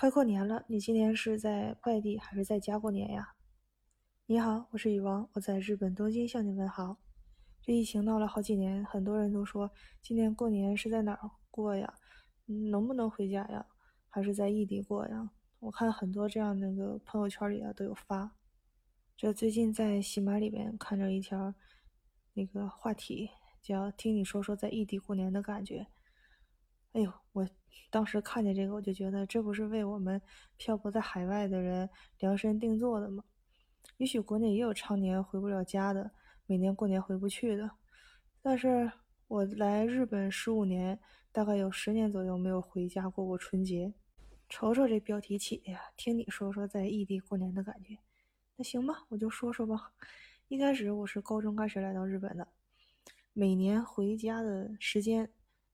快过年了，你今年是在外地还是在家过年呀？你好，我是雨王，我在日本东京向你问好。这疫情闹了好几年，很多人都说今年过年是在哪儿过呀？能不能回家呀？还是在异地过呀？我看很多这样那个朋友圈里啊都有发。这最近在喜马里面看着一条那个话题，叫“听你说说在异地过年的感觉”。哎呦，我当时看见这个，我就觉得这不是为我们漂泊在海外的人量身定做的吗？也许国内也有常年回不了家的，每年过年回不去的。但是我来日本十五年，大概有十年左右没有回家过过春节。瞅瞅这标题起的呀，听你说说在异地过年的感觉。那行吧，我就说说吧。一开始我是高中开始来到日本的，每年回家的时间。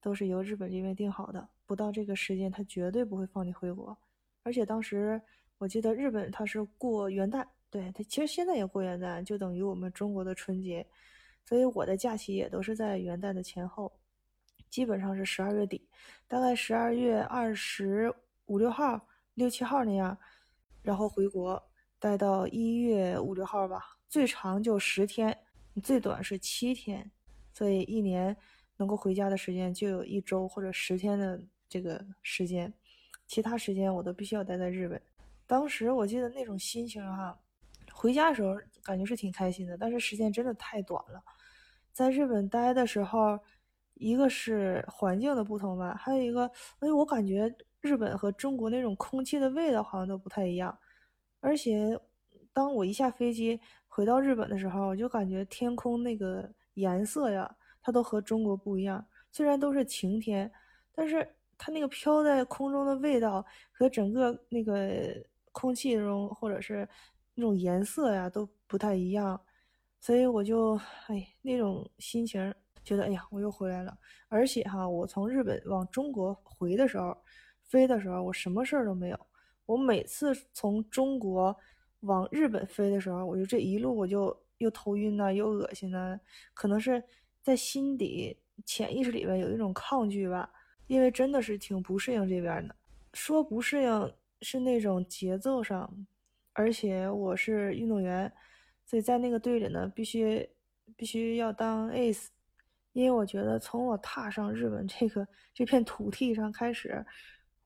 都是由日本这边定好的，不到这个时间，他绝对不会放你回国。而且当时我记得日本他是过元旦，对他其实现在也过元旦，就等于我们中国的春节。所以我的假期也都是在元旦的前后，基本上是十二月底，大概十二月二十五六号、六七号那样，然后回国待到一月五六号吧，最长就十天，最短是七天，所以一年。能够回家的时间就有一周或者十天的这个时间，其他时间我都必须要待在日本。当时我记得那种心情哈，回家的时候感觉是挺开心的，但是时间真的太短了。在日本待的时候，一个是环境的不同吧，还有一个，哎，我感觉日本和中国那种空气的味道好像都不太一样。而且，当我一下飞机回到日本的时候，我就感觉天空那个颜色呀。它都和中国不一样，虽然都是晴天，但是它那个飘在空中的味道和整个那个空气中或者是那种颜色呀都不太一样，所以我就哎那种心情觉得哎呀我又回来了，而且哈我从日本往中国回的时候，飞的时候我什么事儿都没有，我每次从中国往日本飞的时候，我就这一路我就又头晕呐又恶心呐，可能是。在心底潜意识里边有一种抗拒吧，因为真的是挺不适应这边的。说不适应是那种节奏上，而且我是运动员，所以在那个队里呢，必须必须要当 ace。因为我觉得从我踏上日本这个这片土地上开始，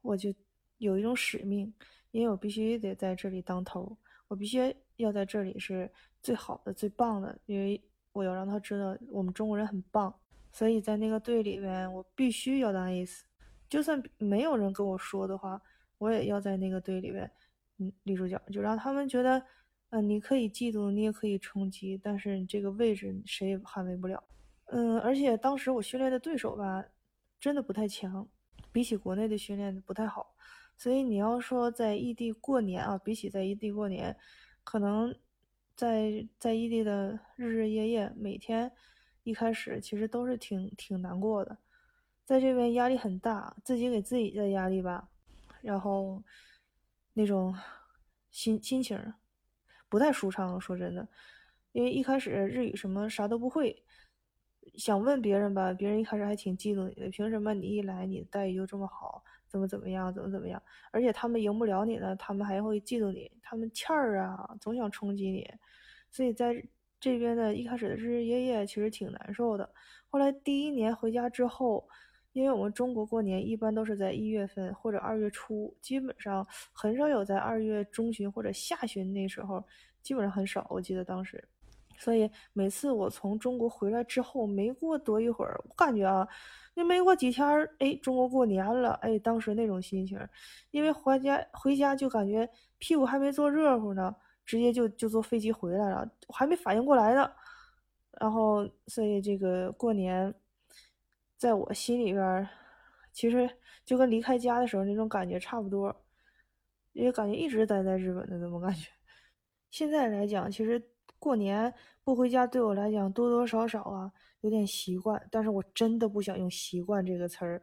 我就有一种使命，因为我必须得在这里当头，我必须要在这里是最好的、最棒的，因为。我要让他知道我们中国人很棒，所以在那个队里面，我必须要当 ace，就算没有人跟我说的话，我也要在那个队里面，嗯，立住脚，就让他们觉得，嗯，你可以嫉妒，你也可以冲击，但是你这个位置谁也捍卫不了。嗯，而且当时我训练的对手吧，真的不太强，比起国内的训练不太好，所以你要说在异地过年啊，比起在异地过年，可能。在在异地的日日夜夜，每天一开始其实都是挺挺难过的，在这边压力很大，自己给自己的压力吧，然后那种心心情不太舒畅。说真的，因为一开始日语什么啥都不会，想问别人吧，别人一开始还挺嫉妒你的，凭什么你一来你的待遇就这么好？怎么怎么样？怎么怎么样？而且他们赢不了你呢，他们还会嫉妒你，他们欠儿啊，总想冲击你。所以在这边的一开始的日日夜夜其实挺难受的。后来第一年回家之后，因为我们中国过年一般都是在一月份或者二月初，基本上很少有在二月中旬或者下旬那时候，基本上很少。我记得当时，所以每次我从中国回来之后，没过多一会儿，我感觉啊。那没过几天儿，哎，中国过年了，哎，当时那种心情，因为回家回家就感觉屁股还没坐热乎呢，直接就就坐飞机回来了，还没反应过来呢。然后，所以这个过年，在我心里边，其实就跟离开家的时候那种感觉差不多，因为感觉一直待在日本的那种感觉。现在来讲，其实过年不回家对我来讲多多少少啊。有点习惯，但是我真的不想用“习惯”这个词儿，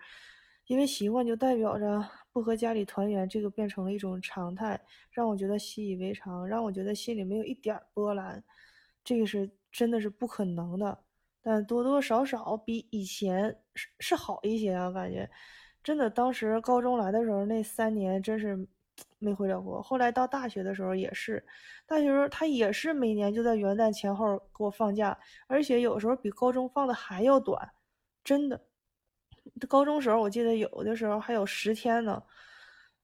因为习惯就代表着不和家里团圆，这个变成了一种常态，让我觉得习以为常，让我觉得心里没有一点波澜，这个是真的是不可能的。但多多少少比以前是是好一些啊，感觉真的。当时高中来的时候那三年，真是没回了国。后来到大学的时候也是，大学时候他也是每年就在元旦前后给我放假，而且有时候比高中放的还要短，真的。高中时候我记得有的时候还有十天呢，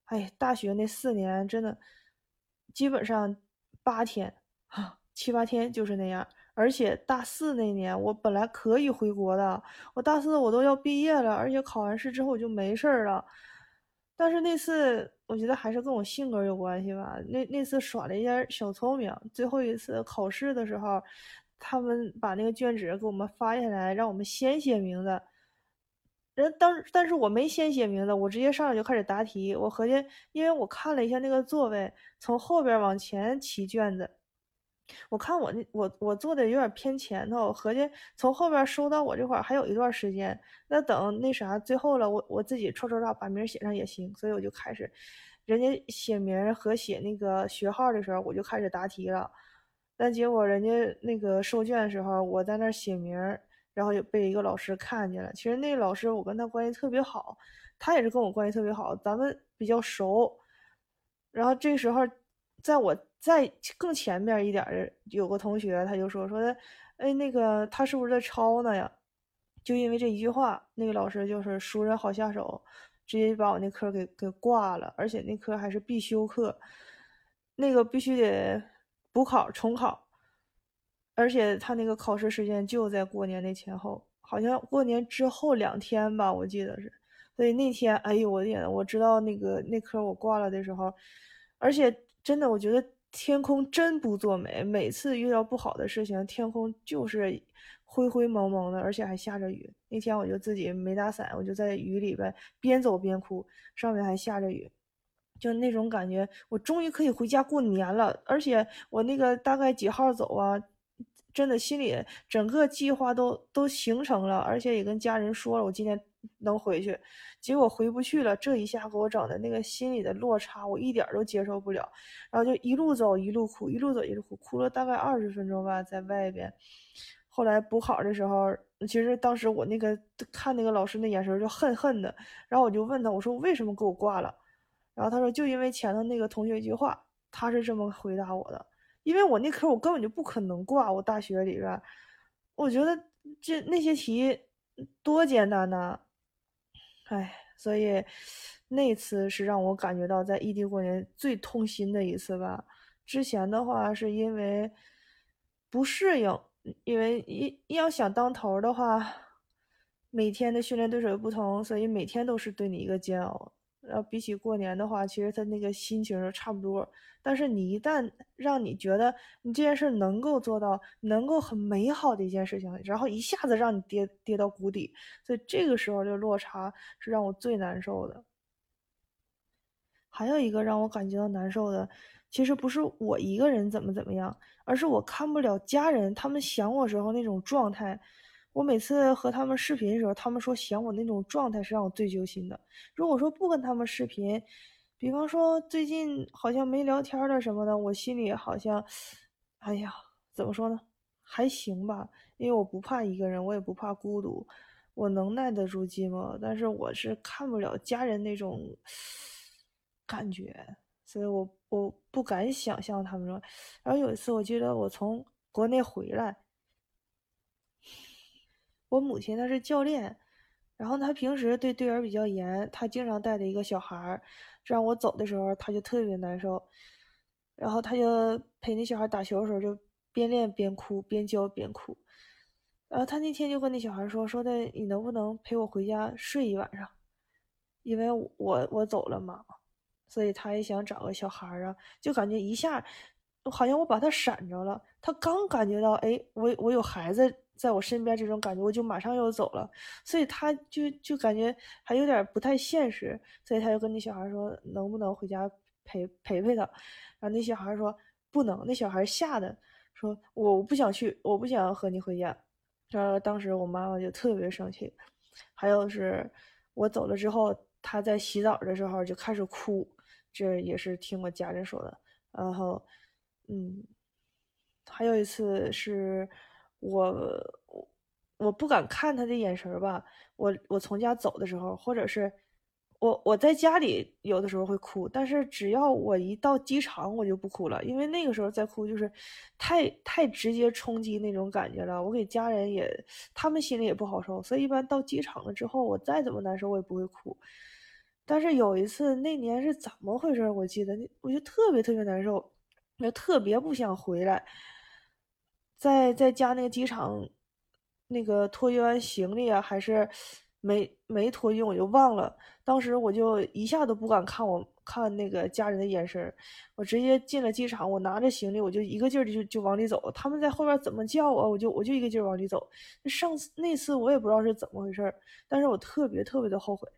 哎，大学那四年真的基本上八天啊，七八天就是那样。而且大四那年我本来可以回国的，我大四我都要毕业了，而且考完试之后我就没事儿了。但是那次我觉得还是跟我性格有关系吧。那那次耍了一下小聪明，最后一次考试的时候，他们把那个卷纸给我们发下来，让我们先写名字。人当，但是我没先写名字，我直接上来就开始答题。我合计，因为我看了一下那个座位，从后边往前起卷子。我看我那我我坐的有点偏前头，合计从后边收到我这块还有一段时间，那等那啥最后了，我我自己唰唰唰把名写上也行，所以我就开始，人家写名和写那个学号的时候，我就开始答题了，但结果人家那个收卷的时候，我在那写名，然后就被一个老师看见了。其实那个老师我跟他关系特别好，他也是跟我关系特别好，咱们比较熟。然后这时候，在我。在更前面一点的有个同学，他就说说的，哎，那个他是不是在抄呢呀？就因为这一句话，那个老师就是熟人好下手，直接把我那科给给挂了，而且那科还是必修课，那个必须得补考重考，而且他那个考试时间就在过年那前后，好像过年之后两天吧，我记得是。所以那天，哎呦我的天，我知道那个那科我挂了的时候，而且真的，我觉得。天空真不作美，每次遇到不好的事情，天空就是灰灰蒙蒙的，而且还下着雨。那天我就自己没打伞，我就在雨里边边走边哭，上面还下着雨，就那种感觉，我终于可以回家过年了。而且我那个大概几号走啊？真的心里整个计划都都形成了，而且也跟家人说了，我今天能回去。结果回不去了，这一下给我整的那个心里的落差，我一点都接受不了。然后就一路走一路哭，一路走一路哭，哭了大概二十分钟吧，在外边。后来补考的时候，其实当时我那个看那个老师那眼神就恨恨的。然后我就问他，我说为什么给我挂了？然后他说就因为前头那个同学一句话，他是这么回答我的。因为我那科我根本就不可能挂，我大学里边，我觉得这那些题多简单呐，哎，所以那次是让我感觉到在异地过年最痛心的一次吧。之前的话是因为不适应，因为一要想当头的话，每天的训练对手又不同，所以每天都是对你一个煎熬。然后比起过年的话，其实他那个心情是差不多。但是你一旦让你觉得你这件事能够做到，能够很美好的一件事情，然后一下子让你跌跌到谷底，所以这个时候的落差是让我最难受的。还有一个让我感觉到难受的，其实不是我一个人怎么怎么样，而是我看不了家人他们想我时候那种状态。我每次和他们视频的时候，他们说想我那种状态是让我最揪心的。如果说不跟他们视频，比方说最近好像没聊天了什么的，我心里好像，哎呀，怎么说呢？还行吧，因为我不怕一个人，我也不怕孤独，我能耐得住寂寞。但是我是看不了家人那种感觉，所以我我不敢想象他们说。然后有一次，我记得我从国内回来。我母亲她是教练，然后她平时对队员比较严，她经常带着一个小孩儿，这样我走的时候她就特别难受，然后她就陪那小孩打球的时候就边练边哭，边教边哭，然后她那天就跟那小孩说说的你能不能陪我回家睡一晚上，因为我我走了嘛，所以她也想找个小孩啊，就感觉一下好像我把他闪着了，他刚感觉到哎我我有孩子。在我身边这种感觉，我就马上要走了，所以他就就感觉还有点不太现实，所以他就跟那小孩说，能不能回家陪陪陪他？然后那小孩说不能，那小孩吓得说我不想去，我不想和你回家。然后当时我妈妈就特别生气。还有是我走了之后，他在洗澡的时候就开始哭，这也是听我家人说的。然后，嗯，还有一次是。我我我不敢看他的眼神吧。我我从家走的时候，或者是我我在家里有的时候会哭，但是只要我一到机场，我就不哭了，因为那个时候再哭就是太太直接冲击那种感觉了。我给家人也，他们心里也不好受，所以一般到机场了之后，我再怎么难受，我也不会哭。但是有一次那年是怎么回事？我记得那我就特别特别难受，我就特别不想回来，在在家那个机场，那个托运完行李啊，还是。没没托运，我就忘了。当时我就一下都不敢看我看那个家人的眼神我直接进了机场，我拿着行李，我就一个劲儿就就往里走。他们在后边怎么叫我，我就我就一个劲儿往里走。上次那次我也不知道是怎么回事但是我特别特别的后悔，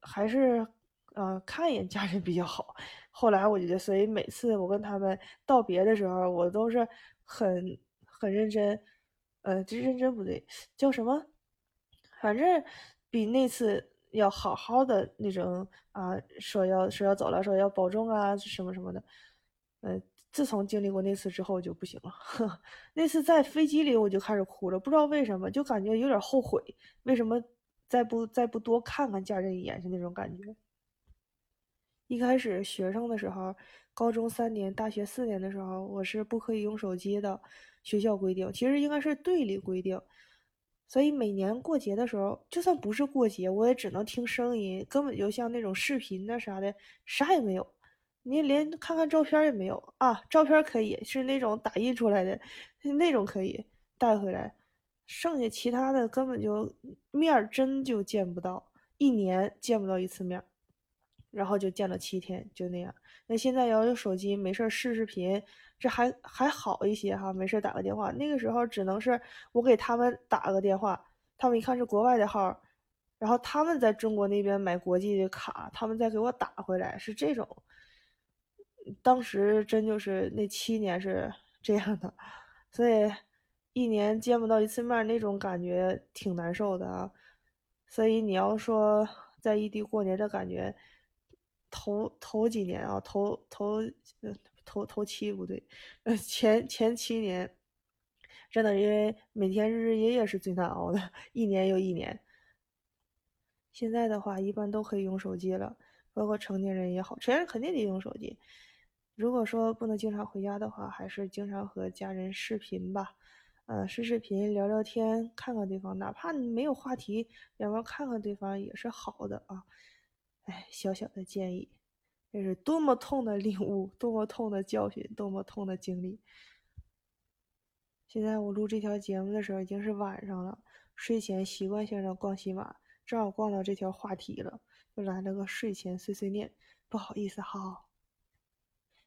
还是啊看一眼家人比较好。后来我觉得，所以每次我跟他们道别的时候，我都是很很认真，呃，这认真不对，叫什么？反正比那次要好好的那种啊，说要说要走了，说要保重啊，什么什么的。呃，自从经历过那次之后就不行了。那次在飞机里我就开始哭了，不知道为什么，就感觉有点后悔，为什么再不再不多看看家人一眼，是那种感觉。一开始学生的时候，高中三年，大学四年的时候，我是不可以用手机的，学校规定，其实应该是队里规定。所以每年过节的时候，就算不是过节，我也只能听声音，根本就像那种视频的啥的，啥也没有，你连看看照片也没有啊。照片可以是那种打印出来的，那种可以带回来，剩下其他的根本就面真就见不到，一年见不到一次面，然后就见了七天，就那样。那现在要有手机，没事视视频。这还还好一些哈，没事打个电话。那个时候只能是我给他们打个电话，他们一看是国外的号，然后他们在中国那边买国际的卡，他们再给我打回来，是这种。当时真就是那七年是这样的，所以一年见不到一次面，那种感觉挺难受的啊。所以你要说在异地过年的感觉，头头几年啊，头头。头头七不对，呃前前七年，真的因为每天日日夜夜是最难熬的，一年又一年。现在的话，一般都可以用手机了，包括成年人也好，成年人肯定得用手机。如果说不能经常回家的话，还是经常和家人视频吧，呃，视视频聊聊天，看看对方，哪怕你没有话题，两边看看对方也是好的啊。哎，小小的建议。这是多么痛的领悟，多么痛的教训，多么痛的经历。现在我录这条节目的时候已经是晚上了，睡前习惯性的逛喜马，正好逛到这条话题了，就来了个睡前碎碎念。不好意思哈。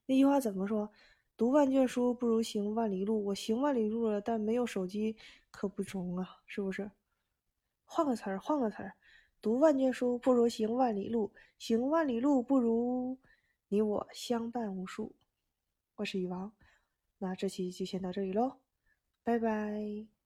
那句话怎么说？读万卷书不如行万里路。我行万里路了，但没有手机可不中啊，是不是？换个词儿，换个词儿。读万卷书不如行万里路，行万里路不如你我相伴无数。我是雨王，那这期就先到这里喽，拜拜。